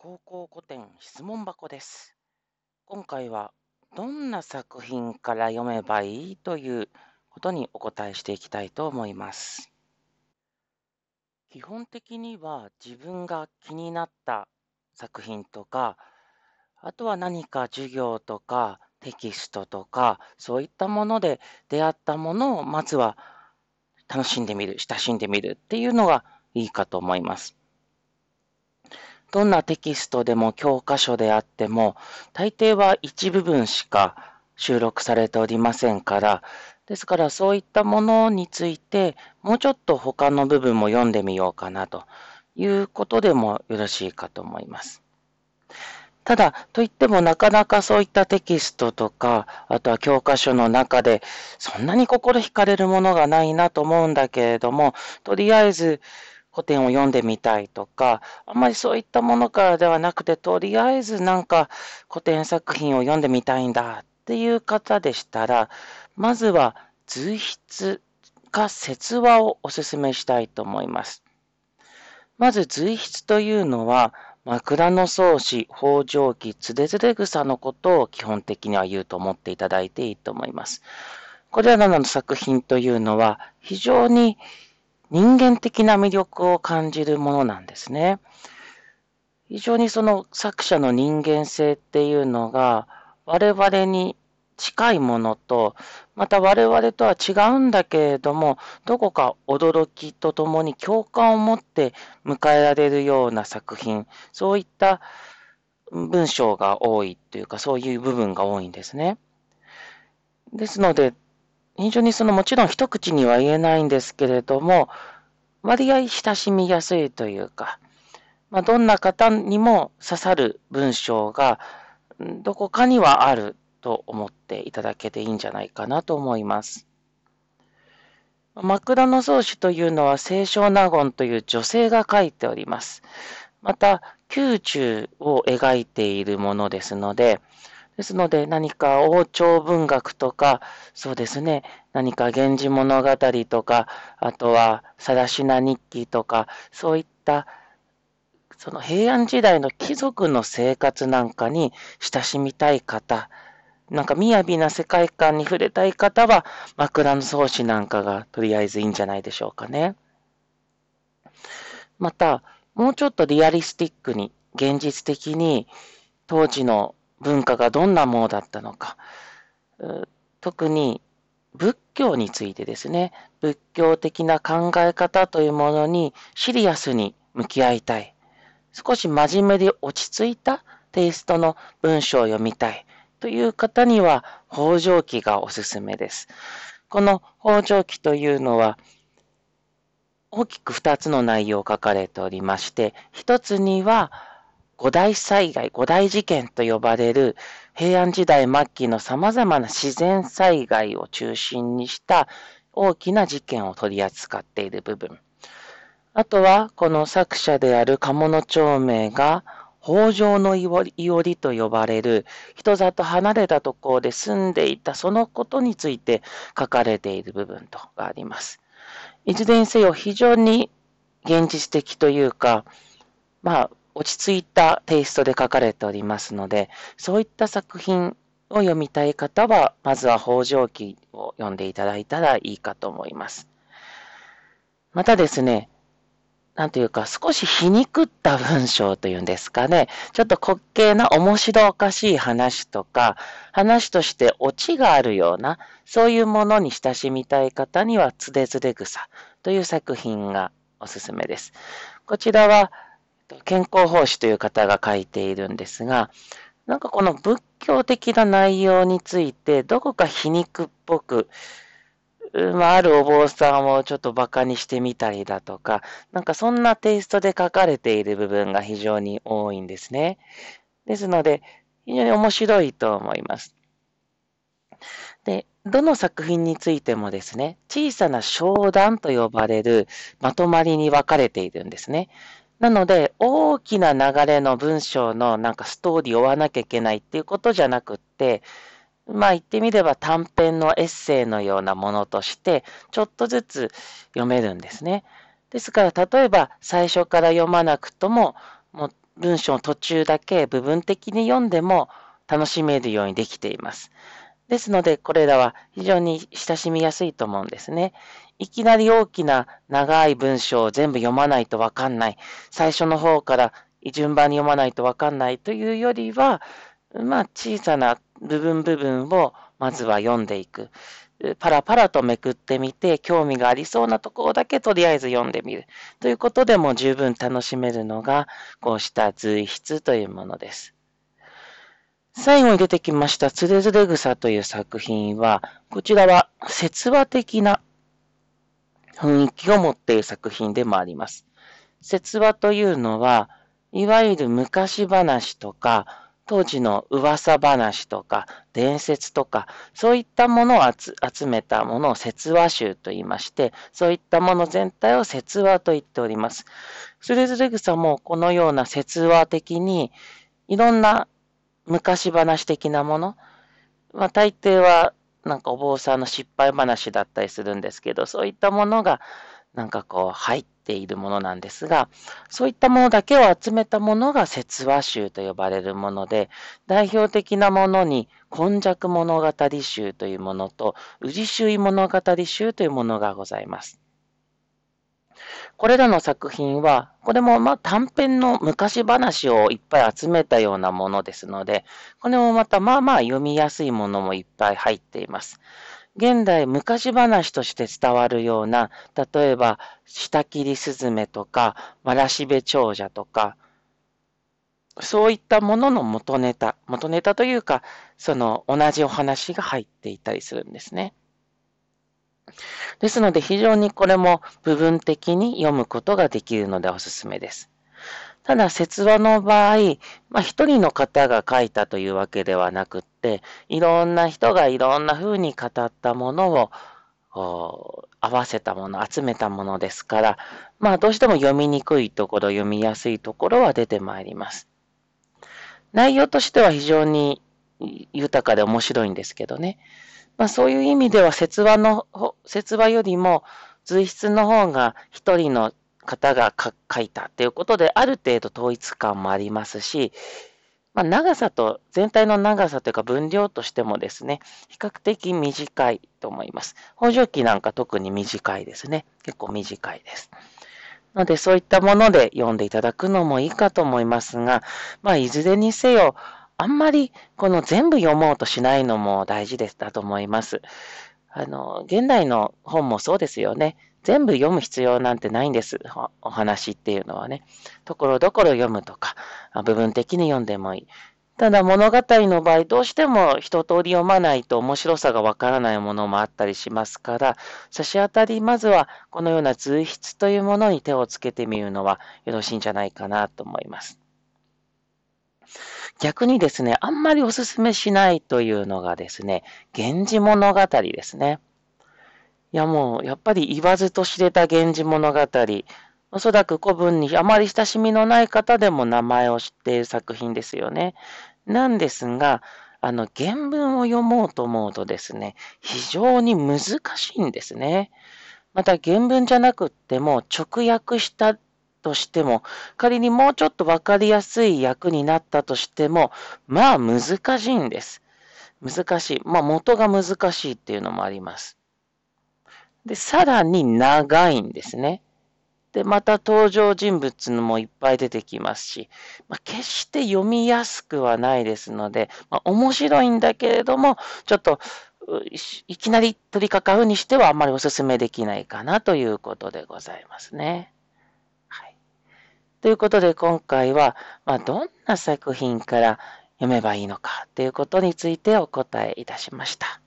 高校古典質問箱です。今回はどんな作品から読めばいいということにお答えしていきたいと思います。基本的には自分が気になった作品とか、あとは何か授業とかテキストとか、そういったもので出会ったものをまずは楽しんでみる、親しんでみるっていうのがいいかと思います。どんなテキストでも教科書であっても、大抵は一部分しか収録されておりませんから、ですからそういったものについて、もうちょっと他の部分も読んでみようかなということでもよろしいかと思います。ただ、といってもなかなかそういったテキストとか、あとは教科書の中で、そんなに心惹かれるものがないなと思うんだけれども、とりあえず古典を読んでみたいとか、あんまりそういったものからではなくて、とりあえずなんか古典作品を読んでみたいんだっていう方でしたら、まずは随筆か説話をお勧めしたいと思います。まず随筆というのは、枕草子、北条記、つれづれ草のことを基本的には言うと思っていただいていいと思います。これらの作品というのは非常に人間的な魅力を感じるものなんですね。非常にその作者の人間性っていうのが我々に近いものと、また我々とは違うんだけれども、どこか驚きとともに共感を持って迎えられるような作品、そういった文章が多いというか、そういう部分が多いんですね。ですので、非常にそのもちろん一口には言えないんですけれども、割合親しみやすいというか、まあ、どんな方にも刺さる文章がどこかにはあると思っていただけていいんじゃないかなと思います。枕草子というのは清少納言という女性が書いております。また、宮中を描いているものですので、ですので何か王朝文学とか、そうですね、何か源氏物語とか、あとは更科日記とか、そういったその平安時代の貴族の生活なんかに親しみたい方、なんか雅な世界観に触れたい方は、枕草子なんかがとりあえずいいんじゃないでしょうかね。また、もうちょっとリアリスティックに、現実的に当時の文化がどんなものだったのか、特に仏教についてですね、仏教的な考え方というものにシリアスに向き合いたい。少し真面目で落ち着いたテイストの文章を読みたいという方には北条記がおすすめです。この北条記というのは大きく2つの内容を書かれておりまして、1つには五大災害、五大事件と呼ばれる平安時代末期の様々な自然災害を中心にした大きな事件を取り扱っている部分。あとは、この作者である鴨の長明が、北条のいおりと呼ばれる人里離れたところで住んでいたそのことについて書かれている部分とがあります。いずれにせよ非常に現実的というか、まあ、落ち着いたテイストで書かれておりますので、そういった作品を読みたい方は、まずは北条記を読んでいただいたらいいかと思います。またですね、なんというか、少し皮肉った文章というんですかね。ちょっと滑稽な面白おかしい話とか、話としてオチがあるような、そういうものに親しみたい方には、つでつで草という作品がおすすめです。こちらは、健康奉仕という方が書いているんですが、なんかこの仏教的な内容について、どこか皮肉っぽく、まあ、あるお坊さんをちょっと馬鹿にしてみたりだとか、なんかそんなテイストで書かれている部分が非常に多いんですね。ですので、非常に面白いと思います。で、どの作品についてもですね、小さな商談と呼ばれるまとまりに分かれているんですね。なので、大きな流れの文章のなんかストーリーを追わなきゃいけないっていうことじゃなくって、まあ言ってみれば短編のエッセイのようなものとして、ちょっとずつ読めるんですね。ですから、例えば最初から読まなくとも、もう文章の途中だけ部分的に読んでも楽しめるようにできています。ですので、これらは非常に親しみやすいと思うんですね。いきなり大きな長い文章を全部読まないとわかんない。最初の方から順番に読まないとわかんないというよりは、まあ小さな部分部分をまずは読んでいく。パラパラとめくってみて、興味がありそうなところだけとりあえず読んでみる。ということでも十分楽しめるのが、こうした随筆というものです。最後に出てきました、つれづれ草という作品は、こちらは説話的な雰囲気を持っている作品でもあります。説話というのは、いわゆる昔話とか、当時の噂話とか、伝説とか、そういったものを集めたものを説話集と言いまして、そういったもの全体を説話と言っております。つれづれ草もこのような説話的に、いろんな昔話的なもの、まあ、大抵はなんかお坊さんの失敗話だったりするんですけど、そういったものがなんかこう入っているものなんですが、そういったものだけを集めたものが説話集と呼ばれるもので、代表的なものに今昔物語集というものと、宇治周囲物語集というものがございます。これらの作品は、これもま短編の昔話をいっぱい集めたようなものですので、これもまたまあまあ読みやすいものもいっぱい入っています。現代昔話として伝わるような、例えば、下切りスズメとか、わらしべ長者とか、そういったものの元ネタ、元ネタというか、その同じお話が入っていたりするんですね。ですので非常にこれも部分的に読むことができるのでおすすめです。ただ、説話の場合、まあ、一人の方が書いたというわけではなくって、いろんな人がいろんな風に語ったものを、合わせたもの、集めたものですから、まあ、どうしても読みにくいところ、読みやすいところは出てまいります。内容としては非常に豊かで面白いんですけどね。まあ、そういう意味では説話の、説話よりも随筆の方が一人の方が書いたということで、ある程度統一感もありますし、まあ、長さと、全体の長さというか分量としてもですね、比較的短いと思います。北条記なんか特に短いですね。結構短いです。ので、そういったもので読んでいただくのもいいかと思いますが、まあ、いずれにせよ、あんまりこの全部読もうとしないのも大事ですだと思います。あの、現代の本もそうですよね。全部読む必要なんてないんです。お話っていうのはね。ところどころ読むとか、部分的に読んでもいい。ただ物語の場合、どうしても一通り読まないと面白さがわからないものもあったりしますから、差し当たりまずはこのような随筆というものに手をつけてみるのはよろしいんじゃないかなと思います。逆にですね、あんまりおすすめしないというのがですね、源氏物語ですね。いやもう、やっぱり言わずと知れた源氏物語、おそらく古文にあまり親しみのない方でも名前を知っている作品ですよね。なんですが、あの、原文を読もうと思うとですね、非常に難しいんですね。また原文じゃなくっても直訳したとしても、仮にもうちょっとわかりやすい役になったとしても、まあ難しいんです。難しい。まあ元が難しいっていうのもあります。で、さらに長いんですね。で、また登場人物もいっぱい出てきますし、まあ、決して読みやすくはないですので、まあ、面白いんだけれども、ちょっといきなり取り掛かるにしてはあんまりお勧めできないかなということでございますね。ということで今回は、まあ、どんな作品から読めばいいのかということについてお答えいたしました。